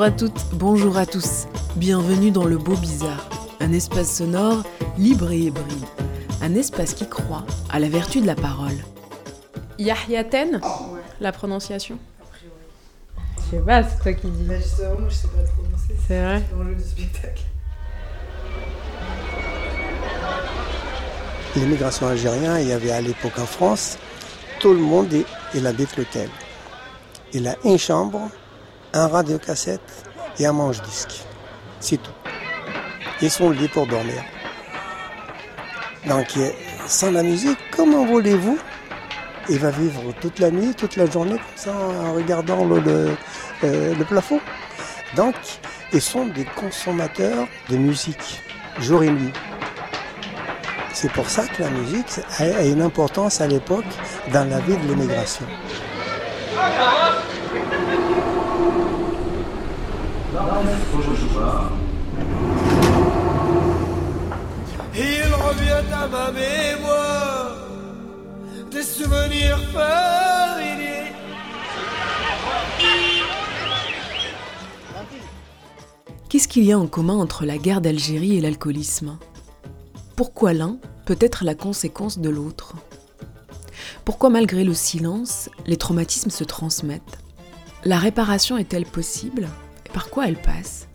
Bonjour à toutes, bonjour à tous. Bienvenue dans le Beau Bizarre, un espace sonore libre et hybride. Un espace qui croit à la vertu de la parole. Yahyaten La prononciation Je sais pas, c'est toi qui dis. Bah justement, moi je sais pas prononcer. C'est vrai l'enjeu du spectacle. L'immigration algérienne, il y avait à l'époque en France, tout le monde, il- il habite l'hôtel. Il a une chambre, un radiocassette et un manche-disque. C'est tout. Et son lit pour dormir. Donc, euh, sans la musique, comment voulez-vous? Il va vivre toute la nuit, toute la journée, comme ça, en regardant le, le, euh, plafond. Donc, ils sont des consommateurs de musique, jour et nuit. C'est pour ça que la musique a une importance à l'époque dans la vie de l'immigration. Il revient à ma mémoire des souvenirs. Qu'est-ce qu'il y a en commun entre la guerre d'Algérie et l'alcoolisme? Pourquoi l'un peut être la conséquence de l'autre? Pourquoi malgré le silence, les traumatismes se transmettent? La réparation est-elle possible? Par quoi elle passe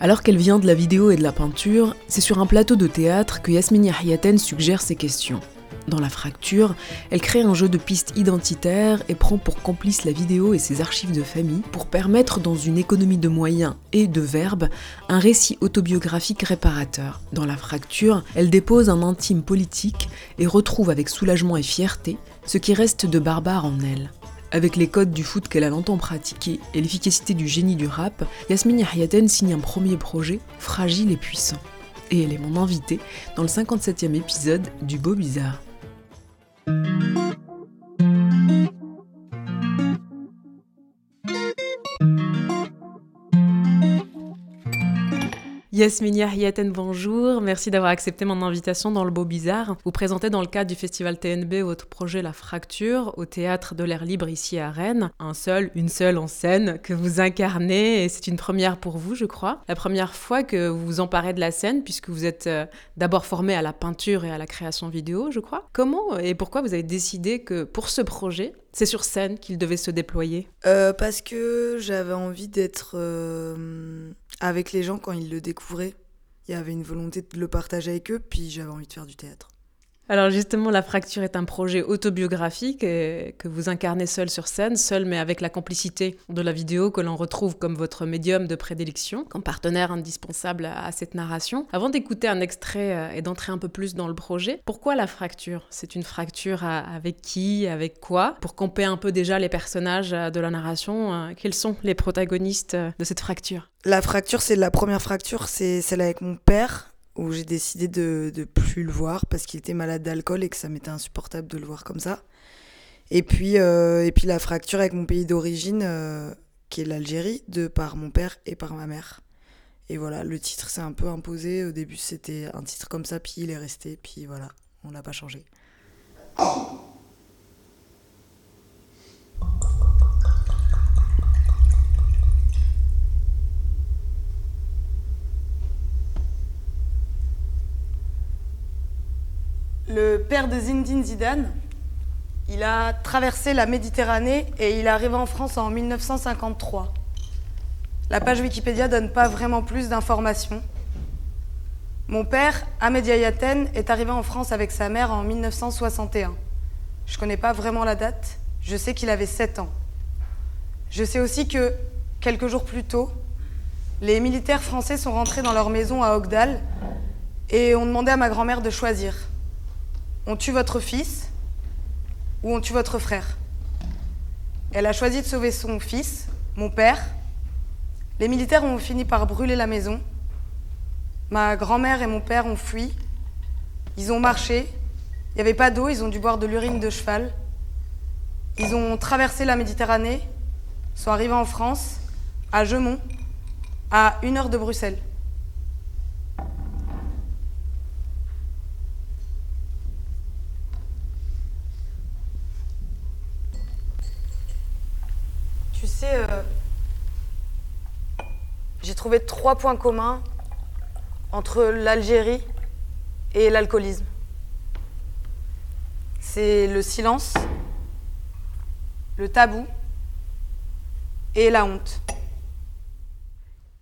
Alors qu'elle vient de la vidéo et de la peinture, c'est sur un plateau de théâtre que Yasmine Yahyaten suggère ces questions. Dans La Fracture, elle crée un jeu de pistes identitaires et prend pour complice la vidéo et ses archives de famille pour permettre, dans une économie de moyens et de verbes, un récit autobiographique réparateur. Dans La Fracture, elle dépose un intime politique et retrouve avec soulagement et fierté ce qui reste de barbare en elle. Avec les codes du foot qu'elle a longtemps pratiqués et l'efficacité du génie du rap, Yasmine Yahyaten signe un premier projet, fragile et puissant. Et elle est mon invitée dans le 57e épisode du Beau Bizarre. Yasmine Yahyaten, bonjour. Merci d'avoir accepté mon invitation dans le Beau Bizarre. Vous présentez dans le cadre du festival TNB votre projet La Fracture au théâtre de l'air libre ici à Rennes. Un seul, une seule en scène que vous incarnez et c'est une première pour vous, je crois. La première fois que vous vous emparez de la scène puisque vous êtes euh, d'abord formé à la peinture et à la création vidéo, je crois. Comment et pourquoi vous avez décidé que pour ce projet, c'est sur scène qu'il devait se déployer Euh, parce que j'avais envie d'être euh, avec les gens quand ils le découvraient. Il y avait une volonté de le partager avec eux, puis j'avais envie de faire du théâtre. Alors justement, La Fracture est un projet autobiographique et que vous incarnez seul sur scène, seul mais avec la complicité de la vidéo que l'on retrouve comme votre médium de prédilection, comme partenaire indispensable à cette narration. Avant d'écouter un extrait euh, et d'entrer un peu plus dans le projet, pourquoi La Fracture? C'est une fracture avec qui, avec quoi? Pour camper un peu déjà les personnages euh, de la narration, euh, quels sont les protagonistes euh, de cette fracture? La fracture, c'est la première fracture, c'est celle avec mon père, où j'ai décidé de, de plus le voir parce qu'il était malade d'alcool et que ça m'était insupportable de le voir comme ça. Et puis, euh, et puis la fracture avec mon pays d'origine, euh, qui est l'Algérie, de par mon père et par ma mère. Et voilà, le titre s'est un peu imposé. Au début, c'était un titre comme ça, puis il est resté, puis voilà, on l'a pas changé. Le père de Zinedine Zidane, il a traversé la Méditerranée et il est arrivé en France en 1953. La page Wikipédia donne pas vraiment plus d'informations. Mon père, Ahmed Yayaten, est arrivé en France avec sa mère en 1961. Je connais pas vraiment la date, je sais qu'il avait 7 ans. Je sais aussi que, quelques jours plus tôt, les militaires français sont rentrés dans leur maison à Ogdal et ont demandé à ma grand-mère de choisir. On tue votre fils ou on tue votre frère Elle a choisi de sauver son fils, mon père. Les militaires ont fini par brûler la maison. Ma grand-mère et mon père ont fui. Ils ont marché. Il n'y avait pas d'eau, ils ont dû boire de l'urine de cheval. Ils ont traversé la Méditerranée, sont arrivés en France, à Gemont, à une heure de Bruxelles. Tu sais, euh, j'ai trouvé trois points communs entre l'Algérie et l'alcoolisme. C'est le silence, le tabou et la honte.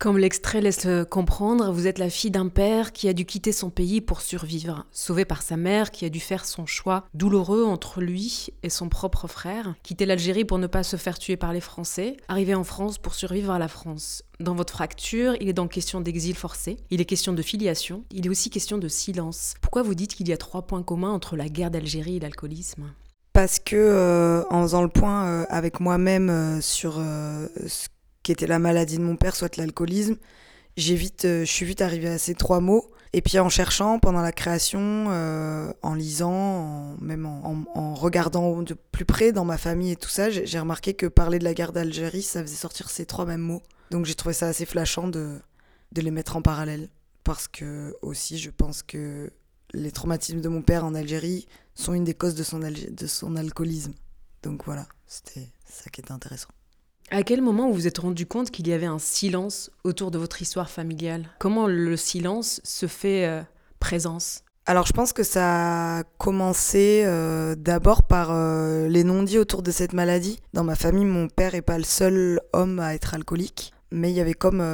Comme l'extrait laisse comprendre, vous êtes la fille d'un père qui a dû quitter son pays pour survivre, sauvé par sa mère qui a dû faire son choix douloureux entre lui et son propre frère, quitter l'Algérie pour ne pas se faire tuer par les Français, arriver en France pour survivre à la France. Dans votre fracture, il est donc question d'exil forcé, il est question de filiation, il est aussi question de silence. Pourquoi vous dites qu'il y a trois points communs entre la guerre d'Algérie et l'alcoolisme? Parce que euh, en faisant le point euh, avec moi-même euh, sur ce qui était la maladie de mon père, soit l'alcoolisme, j'ai vite, je suis vite arrivée à ces trois mots. Et puis en cherchant pendant la création, en lisant, même en, en, regardant de plus près dans ma famille et tout ça, j'ai remarqué que parler de la guerre d'Algérie, ça faisait sortir ces trois mêmes mots. Donc j'ai trouvé ça assez flashant de, de les mettre en parallèle. Parce que aussi, je pense que les traumatismes de mon père en Algérie sont une des causes de son, de son alcoolisme. Donc voilà, c'était ça qui était intéressant. À quel moment vous vous êtes rendu compte qu'il y avait un silence autour de votre histoire familiale? Comment le silence se fait euh, présence? Alors je pense que ça a commencé euh, d'abord par euh, les non-dits autour de cette maladie. Dans ma famille, mon père est pas le seul homme à être alcoolique, mais il y avait comme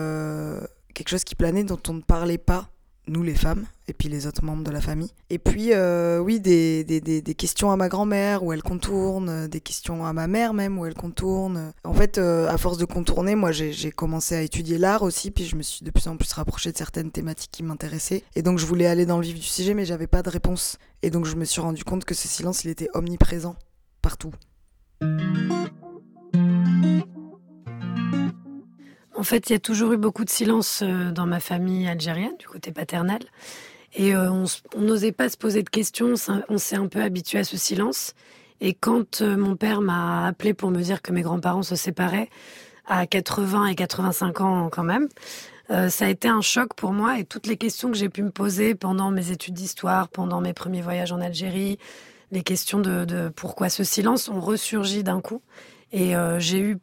quelque chose qui planait dont on ne parlait pas nous les femmes, et puis les autres membres de la famille. Et puis, euh, oui, des, des, des, questions à ma grand-mère où elle contourne, des questions à ma mère même où elle contourne. En fait, euh, à force de contourner, moi j'ai commencé à étudier l'art aussi, puis je me suis de plus en plus rapprochée de certaines thématiques qui m'intéressaient. Et donc je voulais aller dans le vif du sujet, mais j'avais pas de réponse. Et donc je me suis rendu compte que ce silence, il était omniprésent, partout. En fait, il y a toujours eu beaucoup de silence euh, dans ma famille algérienne, du côté paternel. Et euh, on n'osait pas se poser de questions, on s'est un peu habitué à ce silence. Et quand euh, mon père m'a appelé pour me dire que mes grands-parents se séparaient, à 80 et 85 ans quand même, ça a été un choc pour moi et toutes les questions que j'ai pu me poser pendant mes études d'histoire, pendant mes premiers voyages en Algérie, les questions de, pourquoi ce silence ont ressurgi d'un coup. Et j'ai eu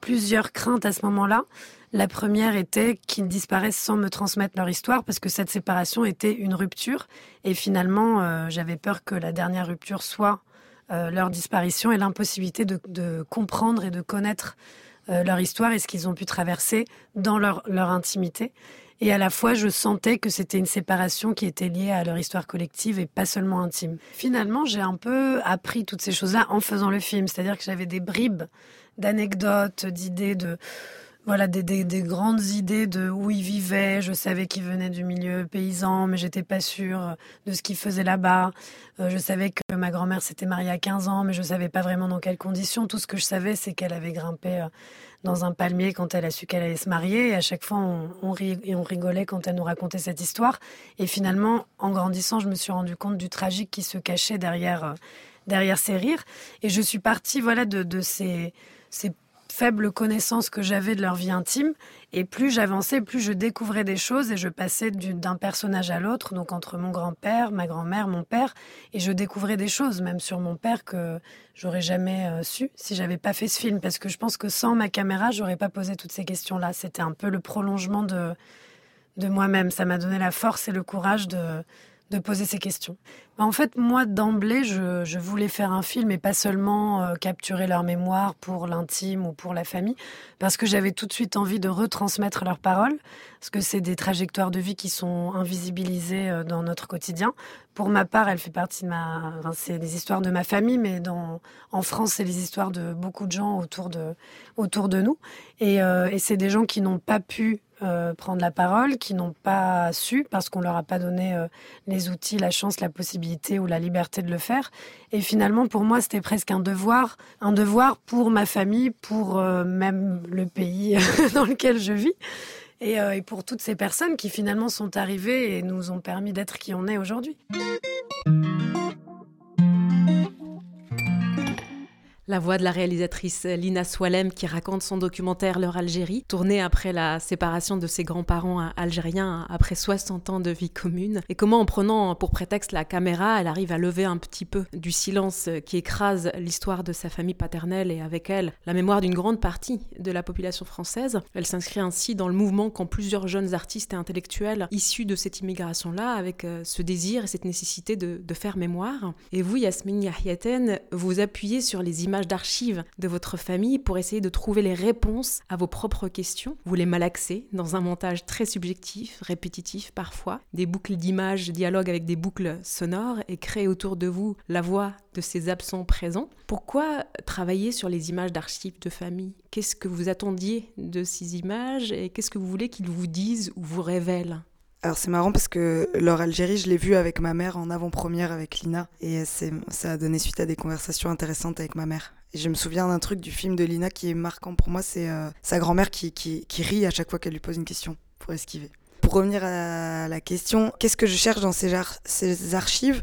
plusieurs craintes à ce moment-là. La première était qu'ils disparaissent sans me transmettre leur histoire parce que cette séparation était une rupture et finalement euh, j'avais peur que la dernière rupture soit euh, leur disparition et l'impossibilité de, comprendre et de connaître euh, leur histoire et ce qu'ils ont pu traverser dans leur, leur intimité. Et à la fois, je sentais que c'était une séparation qui était liée à leur histoire collective et pas seulement intime. Finalement, j'ai un peu appris toutes ces choses-là en faisant le film. C'est-à-dire que j'avais des bribes d'anecdotes, d'idées de voilà des, des, grandes idées de où ils vivaient. Je savais qu'ils venaient du milieu paysan, mais j'étais pas sûre de ce qu'ils faisaient là-bas. Euh, je savais que ma grand-mère s'était mariée à 15 ans, mais je savais pas vraiment dans quelles conditions. Tout ce que je savais, c'est qu'elle avait grimpé euh, dans un palmier quand elle a su qu'elle allait se marier. Et à chaque fois, on, on, et on rigolait quand elle nous racontait cette histoire. Et finalement, en grandissant, je me suis rendu compte du tragique qui se cachait derrière, euh, derrière ces rires. Et je suis partie, voilà, de, de ces ces faibles connaissances que j'avais de leur vie intime. Et plus j'avançais, plus je découvrais des choses et je passais d'un personnage à l'autre, donc entre mon grand-père, ma grand-mère, mon père, et je découvrais des choses, même sur mon père, que j'aurais jamais euh, su si j'avais pas fait ce film. Parce que je pense que sans ma caméra, j'aurais pas posé toutes ces questions-là. C'était un peu le prolongement de, de moi-même. Ça m'a donné la force et le courage de, de poser ces questions. Bah, en fait, moi, d'emblée, je, voulais faire un film et pas seulement euh, capturer leur mémoire pour l'intime ou pour la famille, parce que j'avais tout de suite envie de retransmettre leurs paroles, parce que c'est des trajectoires de vie qui sont invisibilisées euh, dans notre quotidien. Pour ma part, elle fait partie de ma... c'est des histoires de ma famille, mais dans... en France, c'est les histoires de beaucoup de gens autour de, autour de nous. Et, euh, et c'est des gens qui n'ont pas pu euh, prendre la parole, qui n'ont pas su parce qu'on leur a pas donné euh, les outils, la chance, la possibilité ou la liberté de le faire. Et finalement, pour moi, c'était presque un devoir, un devoir pour ma famille, pour euh, même le pays dans lequel je vis. Et, et pour toutes ces personnes qui finalement sont arrivées et nous ont permis d'être qui on est aujourd'hui. La voix de la réalisatrice Lina Swalem qui raconte son documentaire Leur Algérie, tourné après la séparation de ses grands-parents algériens après 60 ans de vie commune, et comment en prenant pour prétexte la caméra, elle arrive à lever un petit peu du silence qui écrase l'histoire de sa famille paternelle et avec elle la mémoire d'une grande partie de la population française. Elle s'inscrit ainsi dans le mouvement qu'ont plusieurs jeunes artistes et intellectuels issus de cette immigration-là, avec euh, ce désir et cette nécessité de, de faire mémoire. Et vous, Yasmine Yahiaten, vous appuyez sur les images d'archives de votre famille pour essayer de trouver les réponses à vos propres questions. Vous les malaxez dans un montage très subjectif, répétitif parfois, des boucles d'images dialoguent avec des boucles sonores et créent autour de vous la voix de ces absents présents. Pourquoi travailler sur les images d'archives de famille? Qu'est-ce que vous attendiez de ces images et qu'est-ce que vous voulez qu'ils vous disent ou vous révèlent? Alors c'est marrant parce que leur Algérie, je l'ai vu avec ma mère en avant-première avec Lina et ça a donné suite à des conversations intéressantes avec ma mère. Et je me souviens d'un truc du film de Lina qui est marquant pour moi, c'est euh, sa grand-mère qui, rit à chaque fois qu'elle lui pose une question pour esquiver. Pour revenir à la question, qu'est-ce que je cherche dans ces, ces archives?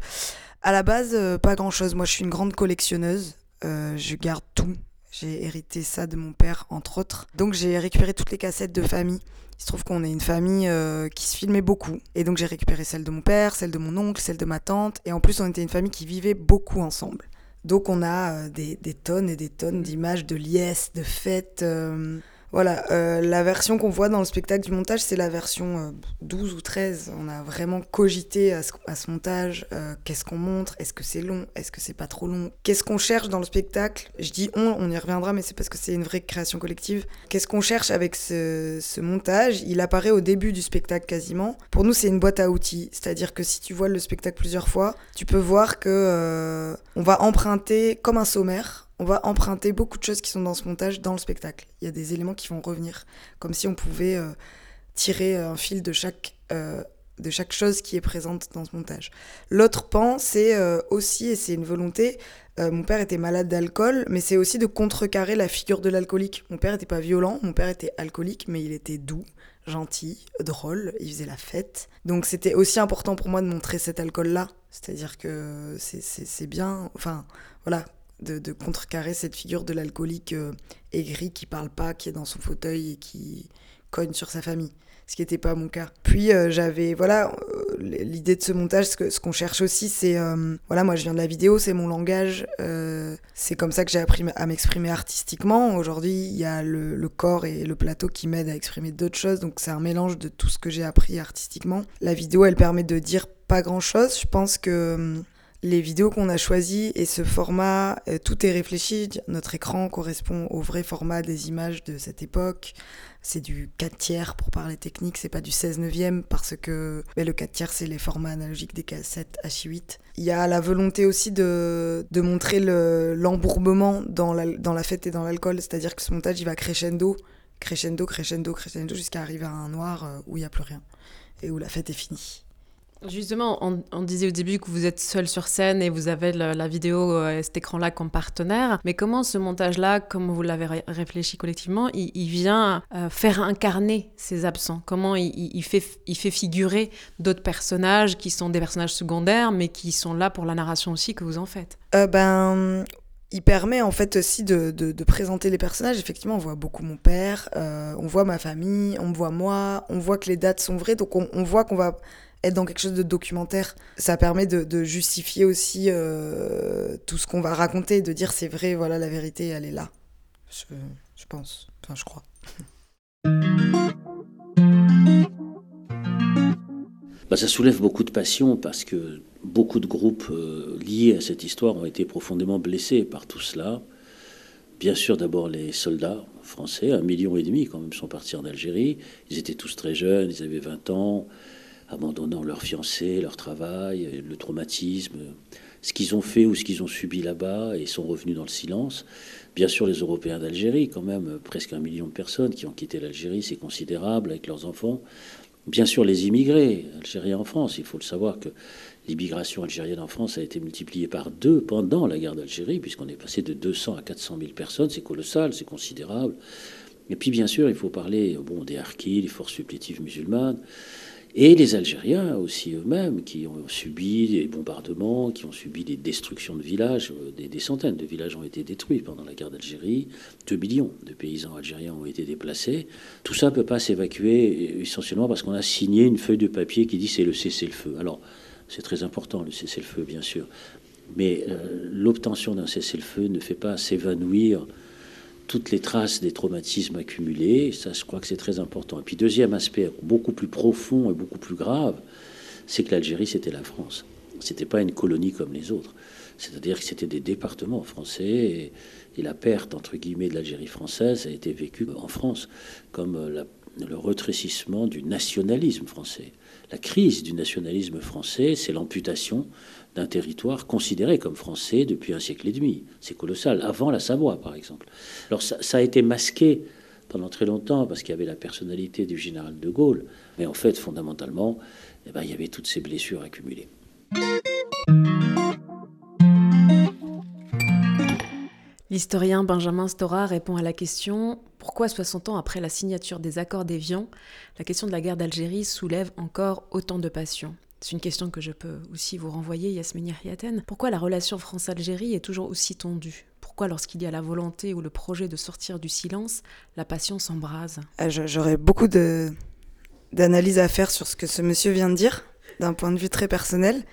À la base, euh, pas grand-chose. Moi, je suis une grande collectionneuse. Euh, je garde tout. J'ai hérité ça de mon père, entre autres. Donc j'ai récupéré toutes les cassettes de famille. Il se trouve qu'on est une famille euh, qui se filmait beaucoup. Et donc j'ai récupéré celle de mon père, celle de mon oncle, celle de ma tante. Et en plus, on était une famille qui vivait beaucoup ensemble. Donc on a euh, des, tonnes et des tonnes d'images de liesses, de fêtes. Euh, voilà, euh, la version qu'on voit dans le spectacle du montage, c'est la version euh, 12 ou 13. On a vraiment cogité à ce, à ce montage. Euh, Qu'est-ce qu'on montre? Est-ce que c'est long? Est-ce que c'est pas trop long? Qu'est-ce qu'on cherche dans le spectacle? Je dis on, on y reviendra, mais c'est parce que c'est une vraie création collective. Qu'est-ce qu'on cherche avec ce, ce, montage? Il apparaît au début du spectacle quasiment. Pour nous, c'est une boîte à outils. C'est-à-dire que si tu vois le spectacle plusieurs fois, tu peux voir que euh, on va emprunter comme un sommaire on va emprunter beaucoup de choses qui sont dans ce montage dans le spectacle. Il y a des éléments qui vont revenir, comme si on pouvait euh, tirer un fil de chaque, euh, de chaque chose qui est présente dans ce montage. L'autre pan, c'est euh, aussi, et c'est une volonté, euh, mon père était malade d'alcool, mais c'est aussi de contrecarrer la figure de l'alcoolique. Mon père n'était pas violent, mon père était alcoolique, mais il était doux, gentil, drôle, il faisait la fête. Donc c'était aussi important pour moi de montrer cet alcool-là. C'est-à-dire que c'est bien, enfin voilà, de, contrecarrer cette figure de l'alcoolique euh, aigri qui parle pas, qui est dans son fauteuil et qui cogne sur sa famille. Ce qui n'était pas mon cas. Puis euh, j'avais, voilà, euh, l'idée de ce montage, ce qu'on ce qu'on cherche aussi, c'est, voilà, moi je viens de la vidéo, c'est mon langage, c'est comme ça que j'ai appris à m'exprimer artistiquement. Aujourd'hui, il y a le, le, corps et le plateau qui m'aident à exprimer d'autres choses, donc c'est un mélange de tout ce que j'ai appris artistiquement. La vidéo, elle permet de dire pas grand chose. Je pense que les vidéos qu'on a choisies et ce format, euh, tout est réfléchi. Notre écran correspond au vrai format des images de cette époque. C'est du 4 tiers pour parler technique, c'est pas du 16 neuvième parce que mais le 4 tiers c'est les formats analogiques des cassettes H8. Il y a la volonté aussi de, de montrer l'embourbement le, dans, la, dans la fête et dans l'alcool, c'est-à-dire que ce montage il va crescendo, crescendo, crescendo, crescendo jusqu'à arriver à un noir euh, où il n'y a plus rien et où la fête est finie. Justement, on, disait au début que vous êtes seul sur scène et vous avez la vidéo, euh, cet écran-là comme partenaire. Mais comment ce montage-là, comme vous l'avez ré réfléchi collectivement, il, vient euh, faire incarner ces absents? Comment il, fait, il figurer d'autres personnages qui sont des personnages secondaires, mais qui sont là pour la narration aussi que vous en faites? Euh, Ben il permet en fait aussi de, présenter les personnages. Effectivement, on voit beaucoup mon père, euh, on voit ma famille, on voit moi, on voit que les dates sont vraies, donc on, on voit qu'on va être dans quelque chose de documentaire. Ça permet de, justifier aussi euh, tout ce qu'on va raconter, de dire c'est vrai, voilà, la vérité, elle est là. Je, je pense, enfin je crois. Bah, ça soulève beaucoup de passion parce que beaucoup de groupes euh, liés à cette histoire ont été profondément blessés par tout cela. Bien sûr, d'abord les soldats français, un million et demi quand même sont partis en Algérie. Ils étaient tous très jeunes, ils avaient 20 ans, abandonnant leur fiancé, leur travail, le traumatisme. ce qu'ils ont fait ou ce qu'ils ont subi là-bas et sont revenus dans le silence. Bien sûr, les Européens d'Algérie, quand même, presque un million de personnes qui ont quitté l'Algérie, c'est considérable, avec leurs enfants. Bien sûr, les immigrés algériens en France. Il faut le savoir que l'immigration algérienne en France a été multipliée par deux pendant la guerre d'Algérie, puisqu'on est passé de 200 à 400 000 personnes. C'est colossal, c'est considérable. Et puis, bien sûr, il faut parler bon, des harkis, des forces supplétives musulmanes. Et les Algériens aussi eux-mêmes, qui ont subi des bombardements, qui ont subi des destructions de villages. Des, des centaines de villages ont été détruits pendant la guerre d'Algérie. Deux millions de paysans algériens ont été déplacés. Tout ça ne peut pas s'évacuer essentiellement parce qu'on a signé une feuille de papier qui dit c'est le cessez-le-feu. Alors, c'est très important le cessez-le-feu, bien sûr. Mais euh, l'obtention d'un cessez-le-feu ne fait pas s'évanouir toutes les traces des traumatismes accumulés. Ça, je crois que c'est très important. Et puis, deuxième aspect, beaucoup plus profond et beaucoup plus grave, c'est que l'Algérie, c'était la France. C'était pas une colonie comme les autres. C'est-à-dire que c'était des départements français et, la perte, entre guillemets, de l'Algérie française a été vécue en France comme la, le retrécissement du nationalisme français. La crise du nationalisme français, c'est l'amputation d'un territoire considéré comme français depuis un siècle et demi. C'est colossal, avant la Savoie par exemple. Alors ça, a été masqué pendant très longtemps parce qu'il y avait la personnalité du général de Gaulle, mais en fait fondamentalement, eh ben, il y avait toutes ces blessures accumulées. L'historien Benjamin Stora répond à la question pourquoi 60 ans après la signature des accords d'Évian, la question de la guerre d'Algérie soulève encore autant de passion c'est une question que je peux aussi vous renvoyer, Yasmine Yahiaten. Pourquoi la relation France-Algérie est toujours aussi tendue? Pourquoi lorsqu'il y a la volonté ou le projet de sortir du silence, la passion s'embrase? J'aurais beaucoup d'analyses à faire sur ce que ce monsieur vient de dire, d'un point de vue très personnel.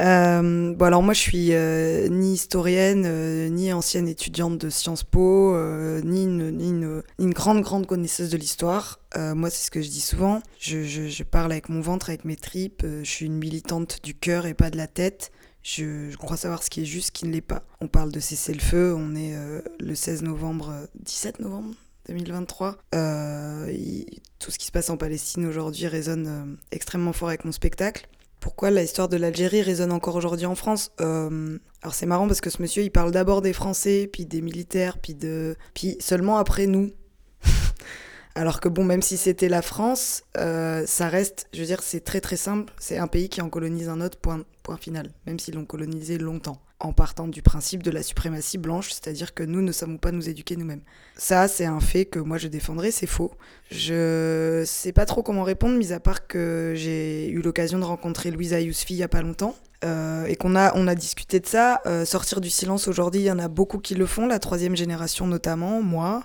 Euh, bon alors moi je suis euh, ni historienne, euh, ni ancienne étudiante de Sciences Po, ni, une, ni, une, grande grande connaisseuse de l'histoire. Moi c'est ce que je dis souvent, je, je, parle avec mon ventre, avec mes tripes, je suis une militante du cœur et pas de la tête. Je, crois savoir ce qui est juste, ce qui ne l'est pas. On parle de cesser le feu, on est le 16 novembre, 17 novembre 2023. Il, tout ce qui se passe en Palestine aujourd'hui résonne extrêmement fort avec mon spectacle pourquoi l'histoire de l'Algérie résonne encore aujourd'hui en France euh, Alors c'est marrant parce que ce monsieur, il parle d'abord des Français, puis des militaires, puis de, puis seulement après nous. Alors que bon, même si c'était la France, euh, ça reste, je veux dire, c'est très très simple. C'est un pays qui en colonise un autre, point, point final. Même s'ils l'ont colonisé longtemps en partant du principe de la suprématie blanche, c'est-à-dire que nous ne savons pas nous éduquer nous-mêmes. Ça, c'est un fait que moi je défendrai, c'est faux. Je sais pas trop comment répondre, mis à part que j'ai eu l'occasion de rencontrer Louisa Yousfi il y a pas longtemps. Euh, et qu'on a, on a discuté de ça. Euh, sortir du silence aujourd'hui, il y en a beaucoup qui le font, la troisième génération notamment, moi,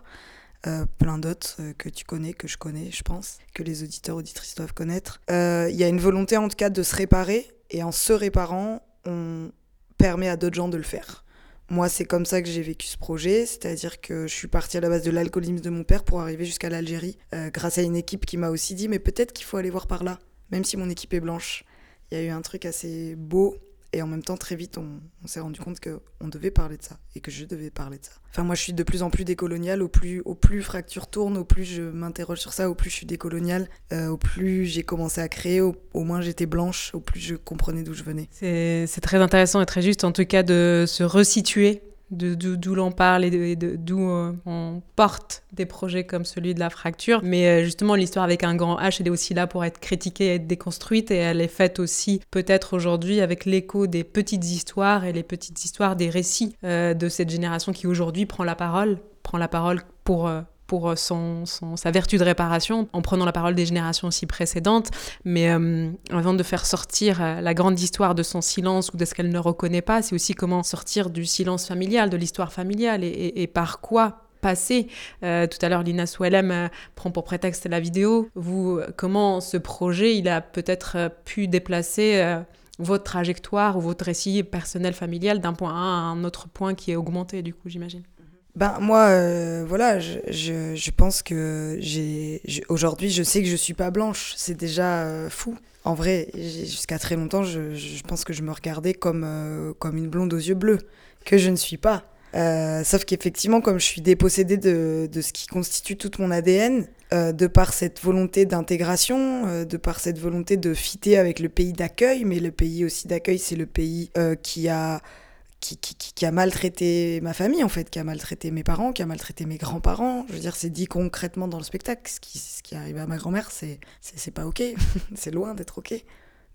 euh, plein d'autres que tu connais, que je connais, je pense, que les auditeurs, auditrices doivent connaître. Il y a une volonté en tout cas de se réparer, et en se réparant, on, permet à d'autres gens de le faire. Moi, c'est comme ça que j'ai vécu ce projet, c'est-à-dire que je suis partie à la base de l'alcoolisme de mon père pour arriver jusqu'à l'Algérie, euh, grâce à une équipe qui m'a aussi dit, mais peut-être qu'il faut aller voir par là, même si mon équipe est blanche. Il y a eu un truc assez beau et en même temps, très vite, on, s'est rendu compte qu'on devait parler de ça et que je devais parler de ça. Enfin, moi, je suis de plus en plus décoloniale. Au plus, au plus fracture tourne, au plus je m'interroge sur ça, au plus je suis décoloniale, euh, au plus j'ai commencé à créer, au, au moins j'étais blanche, au plus je comprenais d'où je venais. C'est très intéressant et très juste, en tout cas, de se resituer d'où l'on parle et d'où euh, on porte des projets comme celui de la fracture. Mais euh, justement, l'histoire avec un grand H, elle est aussi là pour être critiquée être déconstruite. Et elle est faite aussi peut-être aujourd'hui avec l'écho des petites histoires et les petites histoires des récits euh, de cette génération qui aujourd'hui prend la parole, prend la parole pour pour son, son, sa vertu de réparation, en prenant la parole des générations aussi précédentes, mais euh, avant de faire sortir euh, la grande histoire de son silence ou de ce qu'elle ne reconnaît pas, c'est aussi comment sortir du silence familial, de l'histoire familiale, et, par quoi passer. Euh, tout à l'heure, Lina euh, prend pour prétexte la vidéo. Vous, comment ce projet, il a peut-être euh, pu déplacer votre trajectoire ou votre récit personnel familial d'un point à un autre point qui est augmenté, du coup, j'imagine? Ben moi, euh, voilà, je, je, je, pense que j'ai aujourd'hui, je sais que je suis pas blanche. C'est déjà euh, fou. En vrai, jusqu'à très longtemps, je, je, pense que je me regardais comme euh, comme une blonde aux yeux bleus, que je ne suis pas. Euh, sauf qu'effectivement, comme je suis dépossédée de, de, ce qui constitue toute mon ADN, euh, de par cette volonté d'intégration, de par cette volonté de fitter avec le pays d'accueil, mais le pays aussi d'accueil, c'est le pays qui a qui, qui, qui, a maltraité ma famille, en fait, qui a maltraité mes parents, qui a maltraité mes grands-parents. Je veux dire, c'est dit concrètement dans le spectacle. Ce qui, ce qui est arrivé à ma grand-mère, c'est, c'est, pas OK. c'est loin d'être OK.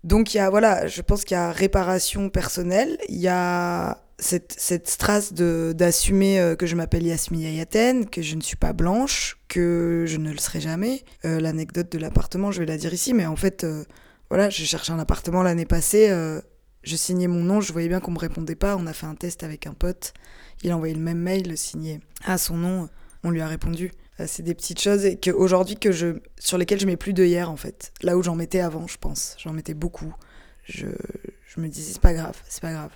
Donc, il y a, voilà, je pense qu'il y a réparation personnelle. Il y a cette, cette strasse d'assumer euh, que je m'appelle Yasmine Ayaten, que je ne suis pas blanche, que je ne le serai jamais. Euh, l'anecdote de l'appartement, je vais la dire ici, mais en fait, euh, voilà, j'ai cherché un appartement l'année passée je signais mon nom, je voyais bien qu'on me répondait pas. On a fait un test avec un pote. Il a envoyé le même mail, signé à son nom. On lui a répondu. Euh, c'est des petites choses que aujourd'hui que je sur lesquelles je mets plus de hier en fait. Là où j'en mettais avant, je pense. J'en mettais beaucoup. Je, je me disais c'est pas grave, c'est pas grave.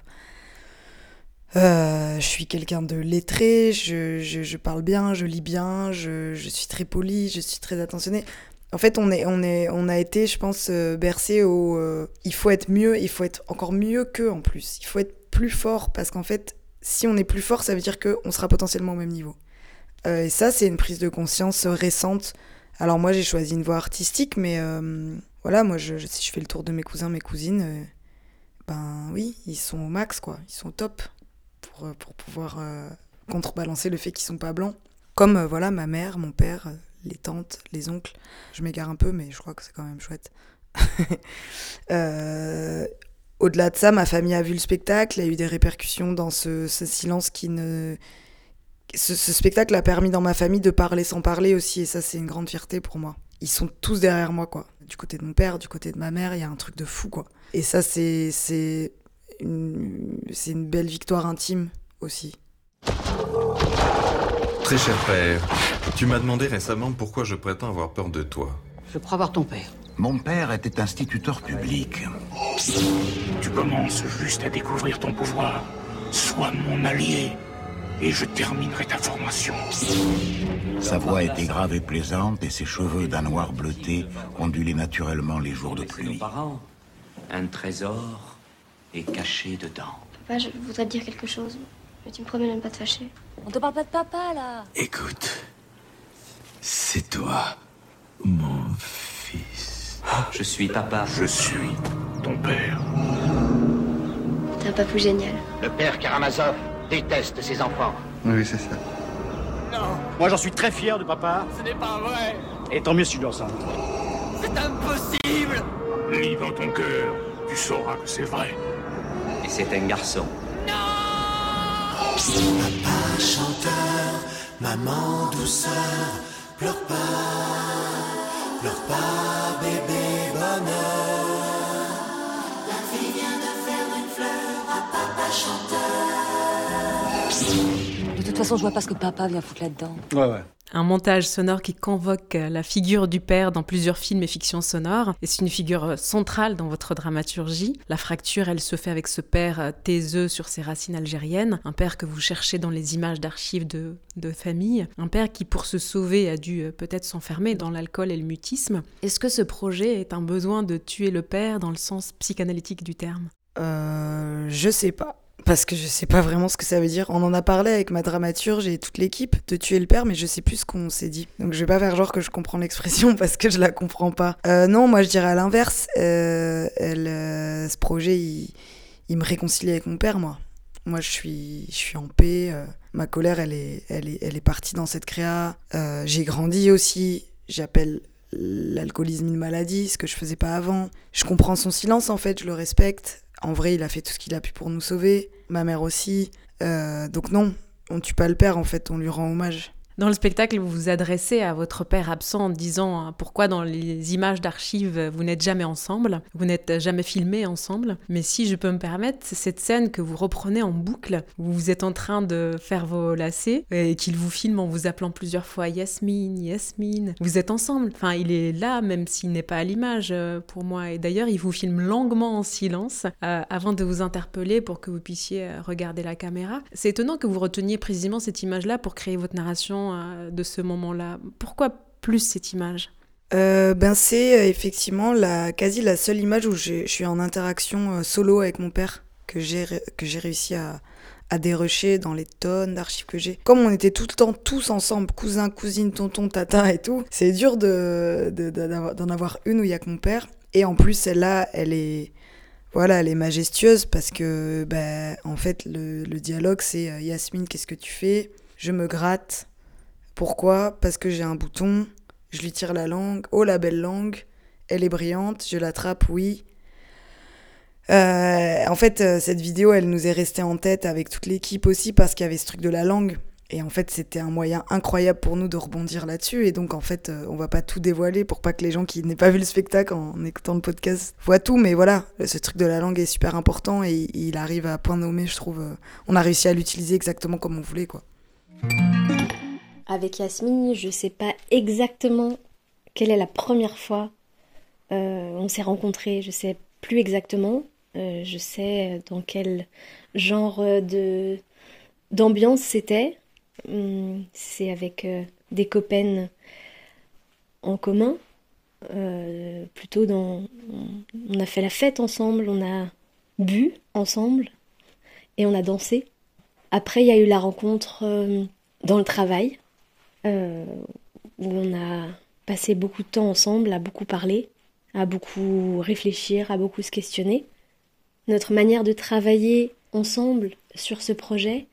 Euh, je suis quelqu'un de lettré, je, je, je, parle bien, je lis bien, je, je suis très poli, je suis très attentionnée. En fait, on, est, on, est, on a été, je pense, euh, bercé au. Euh, il faut être mieux, il faut être encore mieux qu'eux en plus. Il faut être plus fort parce qu'en fait, si on est plus fort, ça veut dire qu'on sera potentiellement au même niveau. Euh, et ça, c'est une prise de conscience récente. Alors, moi, j'ai choisi une voie artistique, mais voilà, moi, si je fais le tour de mes cousins, mes cousines, ben oui, ils sont au max, quoi. Ils sont au top pour, pour pouvoir contrebalancer le fait qu'ils sont pas blancs. Comme, voilà, ma mère, mon père les tantes, les oncles. Je m'égare un peu, mais je crois que c'est quand même chouette. euh, Au-delà de ça, ma famille a vu le spectacle, a eu des répercussions dans ce, ce silence qui ne... Ce, spectacle a permis dans ma famille de parler sans parler aussi, et ça c'est une grande fierté pour moi. Ils sont tous derrière moi, quoi. Du côté de mon père, du côté de ma mère, il y a un truc de fou, quoi. Et ça c'est c'est une, une belle victoire intime aussi. Très cher père, tu m'as demandé récemment pourquoi je prétends avoir peur de toi. Je crois voir ton père. Mon père était instituteur public. Tu commences juste à découvrir ton pouvoir. Sois mon allié et je terminerai ta formation. Sa voix était grave et plaisante et ses cheveux d'un noir bleuté ondulaient naturellement les jours de pluie. Un trésor est caché dedans. Papa, je voudrais te dire quelque chose. Mais tu me promets de ne pas te fâcher. On te parle pas de papa, là Écoute, c'est toi, mon fils. Je suis papa. Je suis ton père. T'es un papou génial. Le père Karamazov déteste ses enfants. Oui, c'est ça. Non. Moi, j'en suis très fier de papa. Ce n'est pas vrai. Et tant mieux si tu le ressens. C'est impossible. Lis dans ton cœur, tu sauras que c'est vrai. Et c'est un garçon. Papa chanteur, maman douceur, pleure pas, pleure pas, bébé bonheur. La vie vient de faire une fleur à papa chanteur. De toute façon, je vois pas ce que papa vient foutre là-dedans. Ouais, ouais un montage sonore qui convoque la figure du père dans plusieurs films et fictions sonores. Et c'est une figure centrale dans votre dramaturgie. La fracture, elle se fait avec ce père taiseux sur ses racines algériennes, un père que vous cherchez dans les images d'archives de, de famille, un père qui, pour se sauver, a dû peut-être s'enfermer dans l'alcool et le mutisme. Est-ce que ce projet est un besoin de tuer le père dans le sens psychanalytique du terme? Euh, Je sais pas parce que je sais pas vraiment ce que ça veut dire. On en a parlé avec ma dramaturge et toute l'équipe de tuer le père, mais je sais plus ce qu'on s'est dit. Donc je vais pas faire genre que je comprends l'expression parce que je la comprends pas. Euh, non, moi je dirais à l'inverse. Euh, euh, ce projet, il, il, me réconcilie avec mon père, moi. Moi, je suis, je suis en paix. Ma colère, elle est, elle est, elle est partie dans cette créa. J'ai grandi aussi. J'appelle l'alcoolisme une maladie, ce que je faisais pas avant. Je comprends son silence en fait, je le respecte. En vrai, il a fait tout ce qu'il a pu pour nous sauver. Ma mère aussi. Euh, donc non, on tue pas le père en fait, on lui rend hommage. Dans le spectacle, vous vous adressez à votre père absent en disant hein, pourquoi dans les images d'archives vous n'êtes jamais ensemble, vous n'êtes jamais filmés ensemble. Mais si je peux me permettre, cette scène que vous reprenez en boucle, où vous êtes en train de faire vos lacets et qu'il vous filme en vous appelant plusieurs fois Yasmine, Yasmine, vous êtes ensemble. Enfin, il est là même s'il n'est pas à l'image euh, pour moi. Et d'ailleurs, il vous filme longuement en silence euh, avant de vous interpeller pour que vous puissiez regarder la caméra. C'est étonnant que vous reteniez précisément cette image-là pour créer votre narration de ce moment-là Pourquoi plus cette image? Euh, ben c'est euh, effectivement la quasi la seule image où je suis en interaction euh, solo avec mon père que j'ai que j'ai réussi à, à dérocher dans les tonnes d'archives que j'ai. Comme on était tout le temps tous ensemble, cousins, cousines, tonton, tata et tout, c'est dur de, d'en avoir une où il y a que mon père. Et en plus, celle-là, elle est, voilà, elle est majestueuse parce que, ben, en fait, le, le dialogue, c'est euh, Yasmine, qu'est-ce que tu fais? Je me gratte. Pourquoi? Parce que j'ai un bouton. Je lui tire la langue. Oh, la belle langue. Elle est brillante. Je l'attrape, oui. Euh, en fait, euh, cette vidéo, elle nous est restée en tête avec toute l'équipe aussi parce qu'il y avait ce truc de la langue. Et en fait, c'était un moyen incroyable pour nous de rebondir là-dessus. Et donc, en fait, euh, on va pas tout dévoiler pour pas que les gens qui n'aient pas vu le spectacle en écoutant le podcast voient tout. Mais voilà, ce truc de la langue est super important et il arrive à point nommé, je trouve. On a réussi à l'utiliser exactement comme on voulait, quoi. Avec Yasmine, je sais pas exactement quelle est la première fois on s'est rencontrés. Je sais plus exactement. Euh, je sais dans quel genre de d'ambiance c'était. Hum, c'est avec euh, des copains en commun. Euh, plutôt dans. On a fait la fête ensemble, on a bu ensemble et on a dansé. Après, il y a eu la rencontre dans le travail où on a passé beaucoup de temps ensemble, à beaucoup parler, à beaucoup réfléchir, à beaucoup se questionner. Notre manière de travailler ensemble sur ce projet,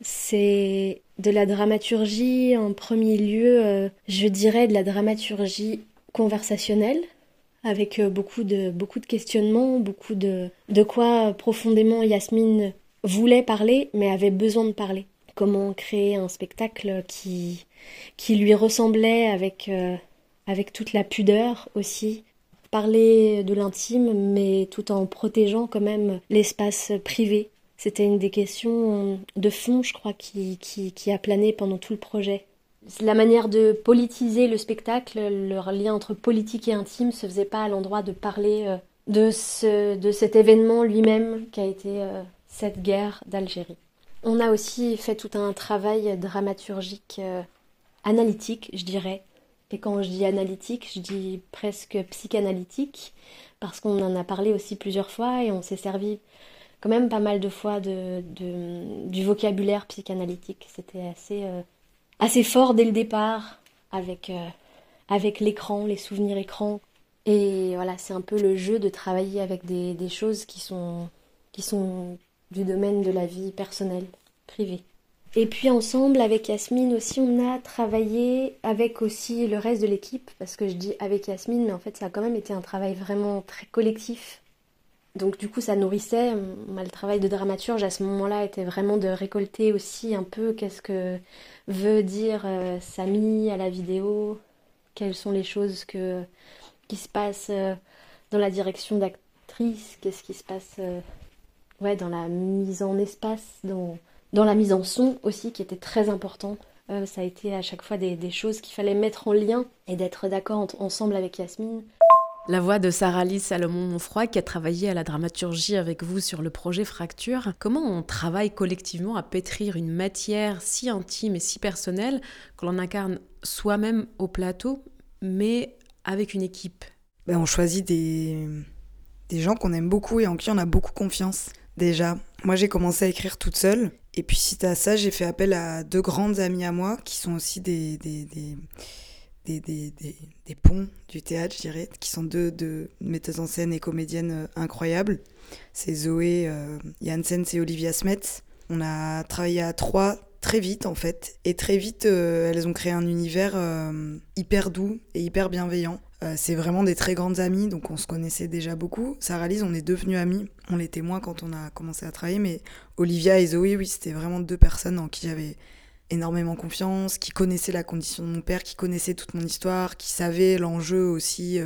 c'est de la dramaturgie en premier lieu, euh, je dirais de la dramaturgie conversationnelle, avec euh, beaucoup de, beaucoup de questionnements, beaucoup de, de quoi profondément Yasmine voulait parler, mais avait besoin de parler. Comment créer un spectacle qui, lui ressemblait avec, euh, avec toute la pudeur aussi, parler de l'intime, mais tout en protégeant quand même l'espace privé. C'était une des questions de fond, je crois, qui, a plané pendant tout le projet. La manière de politiser le spectacle, le lien entre politique et intime, se faisait pas à l'endroit de parler euh, de, ce, de cet événement lui-même qui a été euh, cette guerre d'Algérie. On a aussi fait tout un travail dramaturgique, euh, analytique, je dirais, et quand je dis analytique, je dis presque psychanalytique, parce qu'on en a parlé aussi plusieurs fois et on s'est servi quand même pas mal de fois du vocabulaire psychanalytique. C'était assez, euh, assez fort dès le départ avec, euh, avec l'écran, les souvenirs écran. Et voilà, c'est un peu le jeu de travailler avec des, des choses qui sont, qui sont du domaine de la vie personnelle, privée. Et puis ensemble, avec Yasmine aussi, on a travaillé avec aussi le reste de l'équipe, parce que je dis avec Yasmine, mais en fait ça a quand même été un travail vraiment très collectif. Donc du coup ça nourrissait, le travail de dramaturge à ce moment-là était vraiment de récolter aussi un peu qu'est-ce que veut dire euh, Samy à la vidéo, quelles sont les choses que, qui se passent euh, dans la direction d'actrice, qu'est-ce qui se passe euh, ouais, dans la mise en espace, dans dans la mise en son aussi, qui était très important. Euh, ça a été à chaque fois des, choses qu'il fallait mettre en lien et d'être d'accord ensemble avec Yasmine. La voix de Sarah Lys Salomon-Monfroy, qui a travaillé à la dramaturgie avec vous sur le projet Fracture. Comment on travaille collectivement à pétrir une matière si intime et si personnelle que l'on incarne soi-même au plateau, mais avec une équipe? Ben, On choisit des, des gens qu'on aime beaucoup et en qui on a beaucoup confiance déjà. Moi, j'ai commencé à écrire toute seule. Et puis, suite à ça, j'ai fait appel à deux grandes amies à moi qui sont aussi des, des, des, des, des ponts du théâtre, je dirais, qui sont deux, deux metteuses en scène et comédiennes euh, incroyables. C'est Zoé euh, Janssen et Olivia Smets. On a travaillé à trois très vite en fait. Et très vite, euh, elles ont créé un univers euh, hyper doux et hyper bienveillant. Euh, c'est vraiment des très grandes amies, donc on se connaissait déjà beaucoup. Sarah Lise, on est devenus amies. On l'était moins quand on a commencé à travailler, mais Olivia et Zoé, oui, c'était vraiment deux personnes en qui j'avais énormément confiance, qui connaissaient la condition de mon père, qui connaissaient toute mon histoire, qui savaient l'enjeu aussi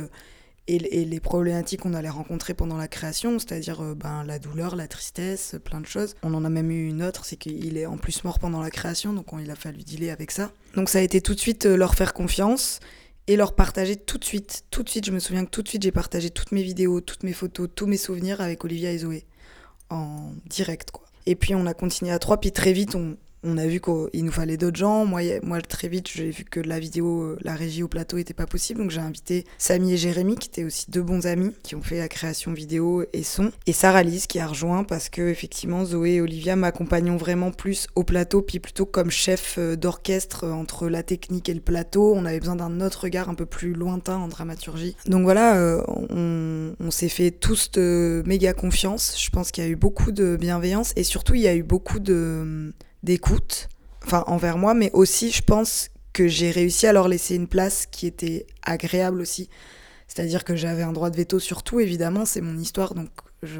et, les problématiques qu'on allait rencontrer pendant la création, c'est-à-dire euh, ben, la douleur, la tristesse, plein de choses. On en a même eu une autre, c'est qu'il est en plus mort pendant la création, donc il a fallu dealer avec ça. Donc ça a été tout de suite euh, leur faire confiance et leur partager tout de suite. Tout de suite, je me souviens que tout de suite, j'ai partagé toutes mes vidéos, toutes mes photos, tous mes souvenirs avec Olivia et Zoé en direct. Et puis on a continué à trois, puis très vite, on, on a vu qu'il nous fallait d'autres gens. Moi, très vite, j'ai vu que la vidéo, la régie au plateau était pas possible. Donc j'ai invité Samy et Jérémy, qui étaient aussi deux bons amis, qui ont fait la création vidéo et son. Et Sarah Lise, qui a rejoint parce que effectivement, Zoé et Olivia m'accompagnent vraiment plus au plateau, puis plutôt comme chef euh, d'orchestre euh, entre la technique et le plateau. On avait besoin d'un autre regard un peu plus lointain en dramaturgie. Donc voilà, euh, on s'est fait tous de méga confiance. Je pense qu'il y a eu beaucoup de bienveillance et surtout, il y a eu beaucoup de d'écoute, enfin envers moi, mais aussi je pense que j'ai réussi à leur laisser une place qui était agréable aussi. C'est-à-dire que j'avais un droit de veto sur tout, évidemment, c'est mon histoire, donc je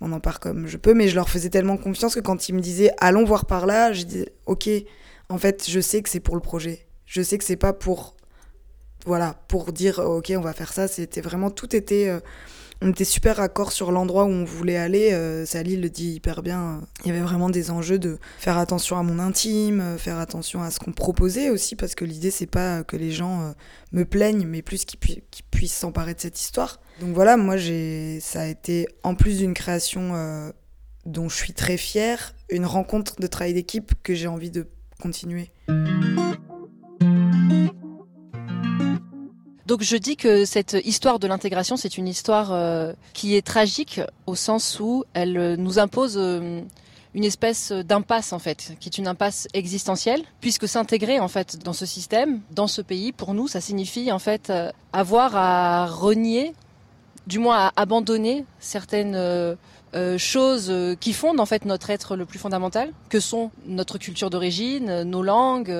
m'en empare comme je peux, mais je leur faisais tellement confiance que quand ils me disaient allons voir par là, je disais ok, en fait, je sais que c'est pour le projet. Je sais que c'est pas pour voilà, pour dire ok, on va faire ça, c'était vraiment tout était euh, on était super accord sur l'endroit où on voulait aller. Euh, Sally le dit hyper bien. Il y avait vraiment des enjeux de faire attention à mon intime, euh, faire attention à ce qu'on proposait aussi, parce que l'idée c'est pas que les gens euh, me plaignent, mais plus qu'ils puissent s'emparer de cette histoire. Donc voilà, moi j'ai, ça a été en plus d'une création dont je suis très fière, une rencontre de travail d'équipe que j'ai envie de continuer. Donc je dis que cette histoire de l'intégration, c'est une histoire euh, qui est tragique au sens où elle euh, nous impose euh, une espèce d'impasse en fait, qui est une impasse existentielle, puisque s'intégrer en fait dans ce système, dans ce pays, pour nous, ça signifie en fait avoir à renier, du moins à abandonner certaines choses qui fondent en fait notre être le plus fondamental, que sont notre culture d'origine, nos langues,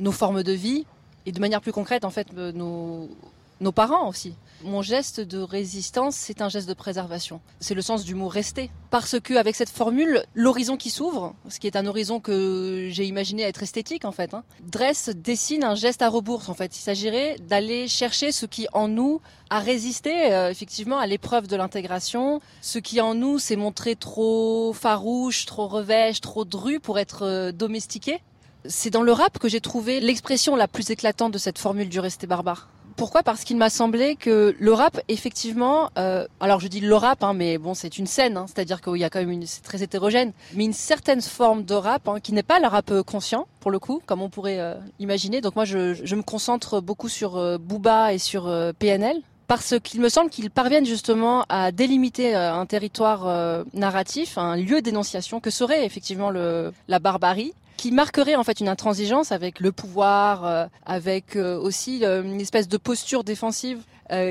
nos formes de vie, et de manière plus concrète, en fait, euh, nos, parents aussi. Mon geste de résistance, c'est un geste de préservation. C'est le sens du mot rester. Parce que avec cette formule, l'horizon qui s'ouvre, ce qui est un horizon que j'ai imaginé être esthétique en fait, hein, dresse, dessine un geste à rebours en fait. Il s'agirait d'aller chercher ce qui en nous a résisté euh, effectivement à l'épreuve de l'intégration, ce qui en nous s'est montré trop farouche, trop revêche, trop dru pour être euh, domestiqué c'est dans le rap que j'ai trouvé l'expression la plus éclatante de cette formule du rester barbare. Pourquoi? Parce qu'il m'a semblé que le rap, effectivement, euh, alors je dis le rap, hein, mais bon, c'est une scène, hein, c'est-à-dire qu'il y a quand même une, c'est très hétérogène, mais une certaine forme de rap hein, qui n'est pas le rap euh, conscient pour le coup, comme on pourrait euh, imaginer. Donc moi, je, me concentre beaucoup sur Booba et sur PNL, parce qu'il me semble qu'ils parviennent justement à délimiter un territoire narratif, un lieu d'énonciation que serait effectivement la barbarie, qui marquerait en fait une intransigeance avec le pouvoir, euh, avec euh, aussi euh, une espèce de posture défensive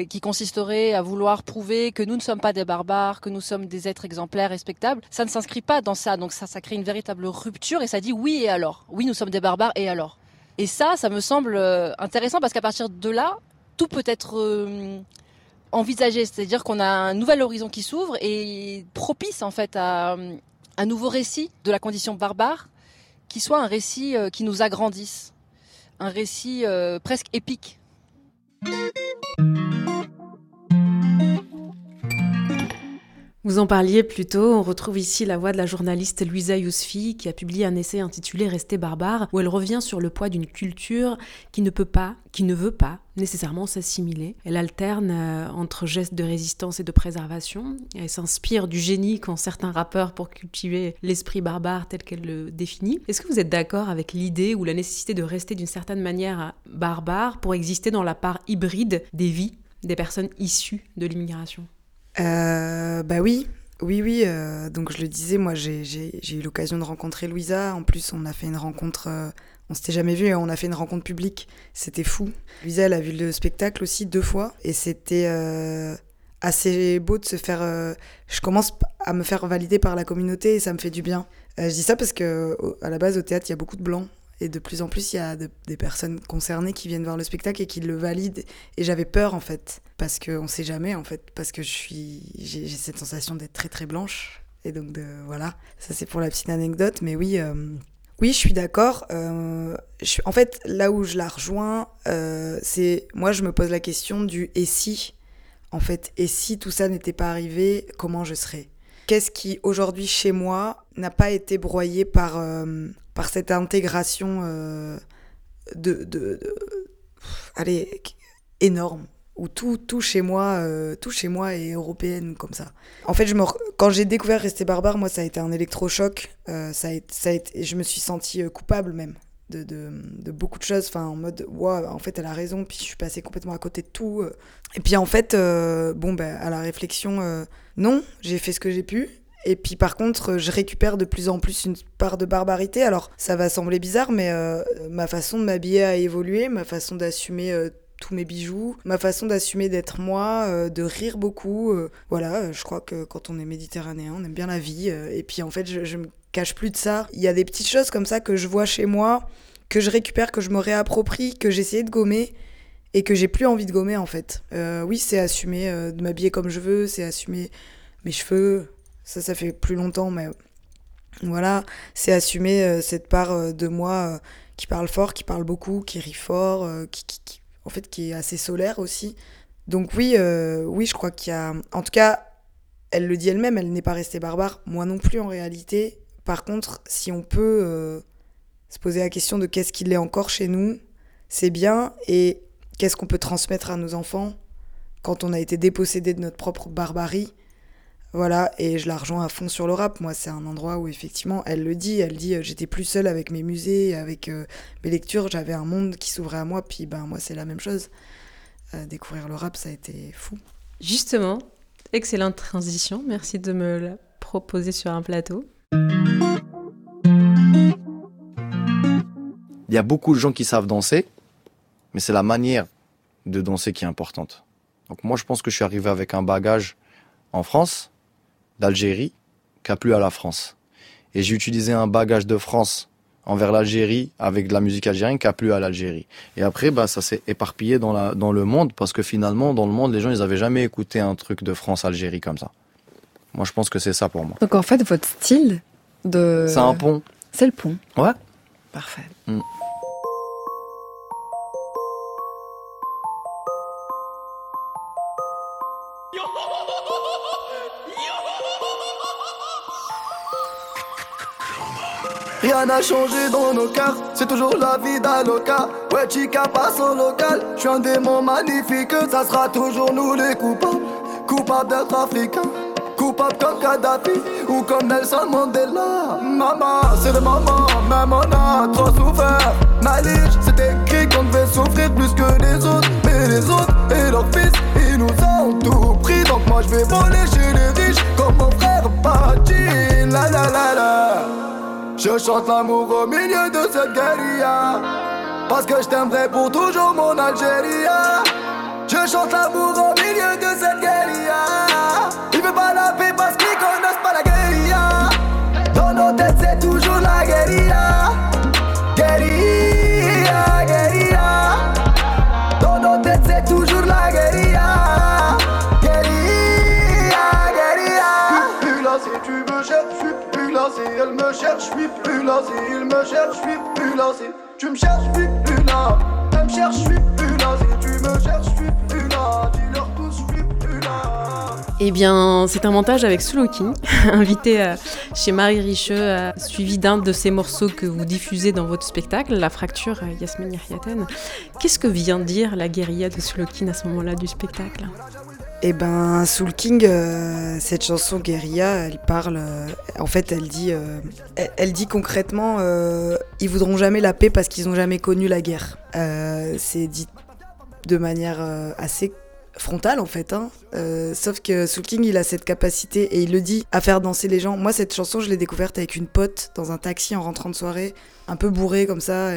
qui consisterait à vouloir prouver que nous ne sommes pas des barbares, que nous sommes des êtres exemplaires, respectables. Ça ne s'inscrit pas dans ça, donc ça, ça crée une véritable rupture et ça dit oui et alors. Oui, nous sommes des barbares et alors. Et ça, ça me semble intéressant parce qu'à partir de là, tout peut être envisagé, c'est-à-dire qu'on a un nouvel horizon qui s'ouvre et propice en fait à un nouveau récit de la condition barbare qui soit un récit euh, qui nous agrandisse, un récit euh, presque épique. Vous en parliez plus tôt, on retrouve ici la voix de la journaliste Louisa Yousfi qui a publié un essai intitulé Rester barbare où elle revient sur le poids d'une culture qui ne peut pas, qui ne veut pas nécessairement s'assimiler. Elle alterne euh, entre gestes de résistance et de préservation. Elle s'inspire du génie qu'ont certains rappeurs pour cultiver l'esprit barbare tel qu'elle le définit. Est-ce que vous êtes d'accord avec l'idée ou la nécessité de rester d'une certaine manière barbare pour exister dans la part hybride des vies des personnes issues de l'immigration? Euh, Bah oui, oui, oui. Euh, donc je le disais, moi j'ai eu l'occasion de rencontrer Louisa. En plus, on a fait une rencontre. Euh, on s'était jamais vu, on a fait une rencontre publique. C'était fou. Louisa, elle a vu le spectacle aussi deux fois, et c'était assez beau de se faire. je commence à me faire valider par la communauté, et ça me fait du bien. je dis ça parce que à la base au théâtre, il y a beaucoup de blancs et de plus en plus, il y a des personnes concernées qui viennent voir le spectacle et qui le valident. Et j'avais peur, en fait, parce qu'on ne sait jamais, en fait, parce que j'ai, cette sensation d'être très, très blanche. Et donc, de, voilà, ça c'est pour la petite anecdote. Mais oui, euh, oui, je suis d'accord. Euh, en fait, là où je la rejoins, euh, c'est, moi, je me pose la question du et si, en fait, et si tout ça n'était pas arrivé, comment je serais? Qu'est-ce qui, aujourd'hui, chez moi, n'a pas été broyé par par cette intégration euh, de, de, allez, énorme. où tout, tout chez moi, euh, tout chez moi est européenne comme ça. En fait, je me, quand j'ai découvert Rester barbare, moi, ça a été un électrochoc. Euh, ça, a, ça a été, je me suis sentie euh, coupable même de, beaucoup de choses. Enfin, en mode, wow, en fait, elle a raison. Puis je suis passée complètement à côté de tout. Et puis en fait, bon, ben, à la réflexion, non, j'ai fait ce que j'ai pu. Et puis par contre, je récupère de plus en plus une part de barbarité. Alors ça va sembler bizarre, mais ma façon de m'habiller a évolué, ma façon d'assumer tous mes bijoux, ma façon d'assumer d'être moi, euh, de rire beaucoup. Euh, voilà, euh, je crois que quand on est méditerranéen, on aime bien la vie. et puis en fait, je, je me cache plus de ça. Il y a des petites choses comme ça que je vois chez moi, que je récupère, que je me réapproprie, que j'essayais de gommer et que j'ai plus envie de gommer en fait. oui, c'est assumer de m'habiller comme je veux, c'est assumer mes cheveux. Ça, ça fait plus longtemps, mais voilà, c'est assumer cette part de moi qui parle fort, qui parle beaucoup, qui rit fort, qui, qui en fait, qui est assez solaire aussi. Donc oui, euh, oui, je crois qu'il y a... En tout cas, elle le dit elle-même, elle n'est pas restée barbare. Moi non plus, en réalité. Par contre, si on peut euh, se poser la question de qu'est-ce qu'il est encore chez nous, c'est bien. Et qu'est-ce qu'on peut transmettre à nos enfants quand on a été dépossédé de notre propre barbarie voilà, et je la rejoins à fond sur le rap. Moi, c'est un endroit où effectivement, elle le dit, elle dit, euh, j'étais plus seule avec mes musées, avec euh, mes lectures, j'avais un monde qui s'ouvrait à moi, puis ben moi, c'est la même chose. Découvrir le rap, ça a été fou. Justement, excellente transition. Merci de me la proposer sur un plateau. Il y a beaucoup de gens qui savent danser, mais c'est la manière de danser qui est importante. Donc moi, je pense que je suis arrivé avec un bagage en France, d'Algérie qu'a plu à la France. Et j'ai utilisé un bagage de France envers l'Algérie avec de la musique algérienne qui a plu à l'Algérie. Et après, bah, ça s'est éparpillé dans, dans le monde parce que finalement, dans le monde, les gens, ils avaient jamais écouté un truc de France-Algérie comme ça. Moi, je pense que c'est ça pour moi. Donc en fait, votre style de... C'est un pont. C'est le pont. Ouais. Parfait. Mm. Rien n'a changé dans nos cœurs, c'est toujours la vie d'Aloca. Ouais, chica passe au local, je suis un démon magnifique, ça sera toujours nous les coupables. Coupables d'être africains, coupables comme Kadhafi ou comme Nelson Mandela. Maman, c'est le moment, même on a trop souffert. Malige, c'est écrit qu'on devait souffrir plus que les autres. Mais les autres et leurs fils, ils nous ont tout pris. Donc moi je vais voler chez les riches comme mon frère Pachi. La la la la. Je chante l'amour au milieu de cette guérilla Parce que je t'aimerai pour toujours mon Algérie Je chante l'amour au milieu Eh bien, c'est un montage avec Sulu King, invité euh, chez Marie Richeux, euh, suivi d'un de ces morceaux que vous diffusez dans votre spectacle, La Fracture, euh, Yasmine Yahyaten. Qu'est-ce que vient dire la guérilla de Sulu King à ce moment-là du spectacle? Eh ben, Soul King, euh, cette chanson Guérilla, elle parle. euh, en fait, elle dit, euh, elle, dit concrètement, ils voudront jamais la paix parce qu'ils n'ont jamais connu la guerre. C'est dit de manière assez frontale en fait. Hein. Sauf que Soul King, il a cette capacité et il le dit à faire danser les gens. Moi, cette chanson, je l'ai découverte avec une pote dans un taxi en rentrant de soirée, un peu bourré comme ça.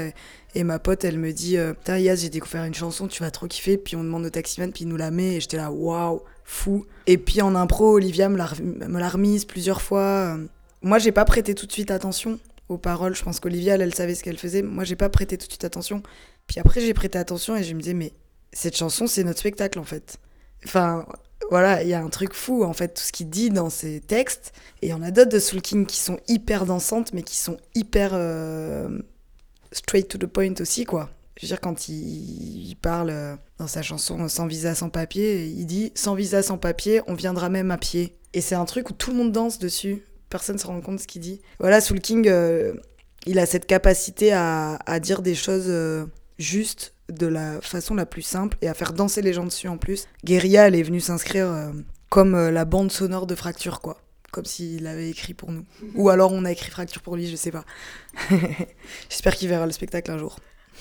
Et ma pote, elle me dit euh, Putain, Yas, j'ai découvert une chanson, tu vas trop kiffer. Puis on demande au taximan, puis il nous la met. Et j'étais là, waouh, fou. Et puis en impro, Olivia me l'a me l'a remise plusieurs fois. Euh, Moi, j'ai pas prêté tout de suite attention aux paroles. Je pense qu'Olivia, elle, elle savait ce qu'elle faisait. Moi, j'ai pas prêté tout de suite attention. Puis après, j'ai prêté attention et je me disais, mais cette chanson, c'est notre spectacle en fait. Enfin, voilà, il y a un truc fou en fait, tout ce qu'il dit dans ses textes. Et il y en a d'autres de Soul King qui sont hyper dansantes, mais qui sont hyper euh, straight to the point aussi, quoi. Je veux dire, quand il, parle euh, dans sa chanson Sans visa, sans papier, il dit Sans visa, sans papier, on viendra même à pied. Et c'est un truc où tout le monde danse dessus. Personne ne se rend compte de ce qu'il dit. Voilà, Soul King, euh, il a cette capacité à, dire des choses euh, justes, de la façon la plus simple et à faire danser les gens dessus en plus. Guérilla, elle est venue s'inscrire euh, comme euh, la bande sonore de Fracture, quoi. Comme s'il avait écrit pour nous. Ou alors on a écrit Fracture pour lui, je sais pas. J'espère qu'il verra le spectacle un jour.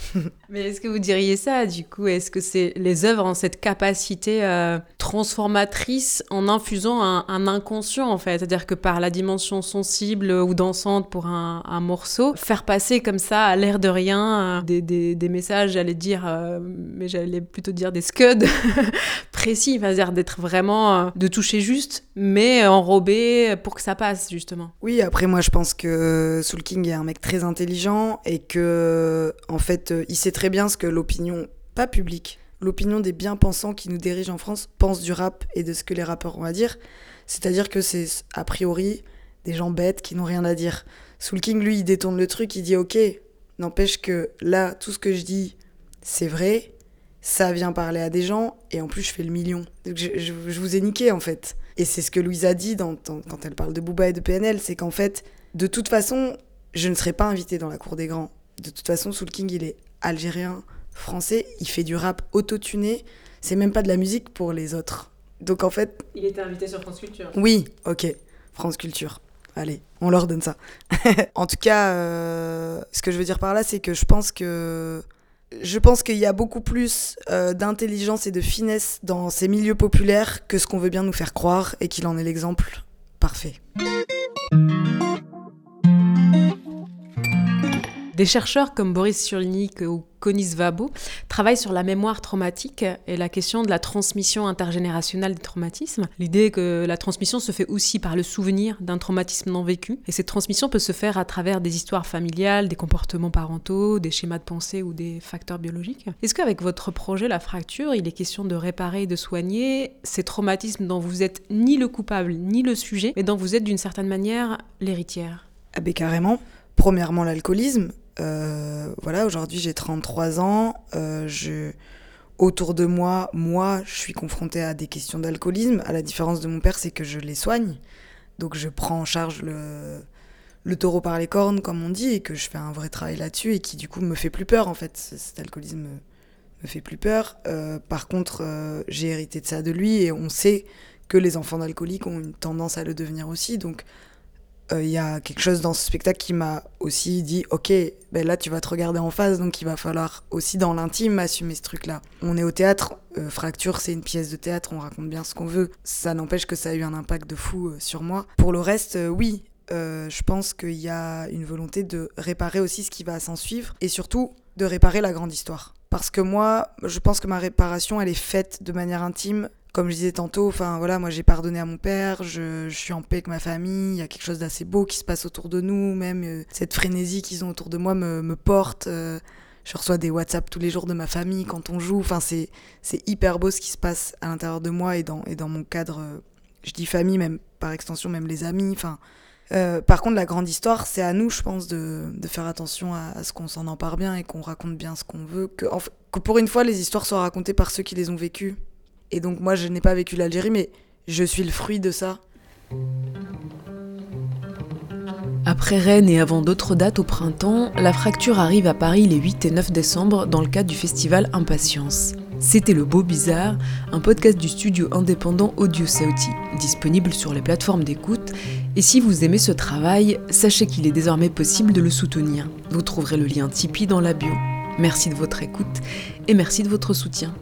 Mais est-ce que vous diriez ça, du coup? Est-ce que c'est les œuvres ont cette capacité euh, transformatrice en infusant un, inconscient, en fait? C'est-à-dire que par la dimension sensible ou dansante pour un, morceau, faire passer comme ça, à l'air de rien, euh, des, messages, j'allais dire, euh, mais j'allais plutôt dire des scuds précis, c'est-à-dire d'être vraiment, de toucher juste, mais enrobé pour que ça passe, justement. Oui, après, moi, je pense que Soul King est un mec très intelligent et que, en fait, il sait très bien ce que l'opinion, pas publique, l'opinion des bien-pensants qui nous dirigent en France pensent du rap et de ce que les rappeurs ont à dire. C'est-à-dire que c'est a priori des gens bêtes qui n'ont rien à dire. Soul King, lui, il détourne le truc, il dit ok, n'empêche que là, tout ce que je dis, c'est vrai, ça vient parler à des gens, et en plus, je fais le million. Donc je, vous ai niqué, en fait. Et c'est ce que Louise a dit quand elle parle de Booba et de PNL, c'est qu'en fait, de toute façon, je ne serai pas invitée dans la cour des grands. De toute façon, Soul King, il est algérien, français, il fait du rap autotuné, c'est même pas de la musique pour les autres. Donc en fait... Il était invité sur France Culture. Oui, ok, France Culture. Allez, on leur donne ça. en tout cas, euh, ce que je veux dire par là, c'est que je pense que... Je pense qu'il y a beaucoup plus euh, d'intelligence et de finesse dans ces milieux populaires que ce qu'on veut bien nous faire croire et qu'il en est l'exemple parfait. Des chercheurs comme Boris Cyrulnik ou Conis Vabo travaillent sur la mémoire traumatique et la question de la transmission intergénérationnelle des traumatismes. L'idée que la transmission se fait aussi par le souvenir d'un traumatisme non vécu. Et cette transmission peut se faire à travers des histoires familiales, des comportements parentaux, des schémas de pensée ou des facteurs biologiques. Est-ce qu'avec votre projet La Fracture, il est question de réparer et de soigner ces traumatismes dont vous êtes ni le coupable ni le sujet, mais dont vous êtes d'une certaine manière l'héritière? Ah ben carrément. Premièrement, l'alcoolisme. Euh, voilà, aujourd'hui j'ai 33 ans. Euh, je... Autour de moi, moi, je suis confrontée à des questions d'alcoolisme. À la différence de mon père, c'est que je les soigne. Donc je prends en charge le, le taureau par les cornes, comme on dit, et que je fais un vrai travail là-dessus, et qui du coup me fait plus peur en fait. Cet alcoolisme me, fait plus peur. Euh, par contre, euh, j'ai hérité de ça de lui, et on sait que les enfants d'alcooliques ont une tendance à le devenir aussi. Donc il euh, y a quelque chose dans ce spectacle qui m'a aussi dit ok ben là tu vas te regarder en face donc il va falloir aussi dans l'intime assumer ce truc là on est au théâtre euh, fracture c'est une pièce de théâtre on raconte bien ce qu'on veut. Ça n'empêche que ça a eu un impact de fou euh, sur moi. Pour le reste oui je pense qu'il y a une volonté de réparer aussi ce qui va s'en suivre et surtout de réparer la grande histoire parce que moi je pense que ma réparation elle est faite de manière intime comme je disais tantôt, enfin voilà, moi j'ai pardonné à mon père, je, suis en paix avec ma famille, il y a quelque chose d'assez beau qui se passe autour de nous, même euh, cette frénésie qu'ils ont autour de moi me, porte. Euh, je reçois des WhatsApp tous les jours de ma famille quand on joue, enfin c'est c'est hyper beau ce qui se passe à l'intérieur de moi et dans et dans mon cadre. Euh, je dis famille, même par extension même les amis, enfin. Euh, par contre, la grande histoire, c'est à nous, je pense, de, faire attention à, ce qu'on s'en empare bien et qu'on raconte bien ce qu'on veut. Que, pour une fois, les histoires soient racontées par ceux qui les ont vécues et donc moi, je n'ai pas vécu l'Algérie, mais je suis le fruit de ça. Après Rennes et avant d'autres dates au printemps, la fracture arrive à Paris les 8 et 9 décembre dans le cadre du festival Impatience. C'était Le Beau Bizarre, un podcast du studio indépendant Audio Sauti, disponible sur les plateformes d'écoute. Et si vous aimez ce travail, sachez qu'il est désormais possible de le soutenir. Vous trouverez le lien Tipeee dans la bio. Merci de votre écoute et merci de votre soutien.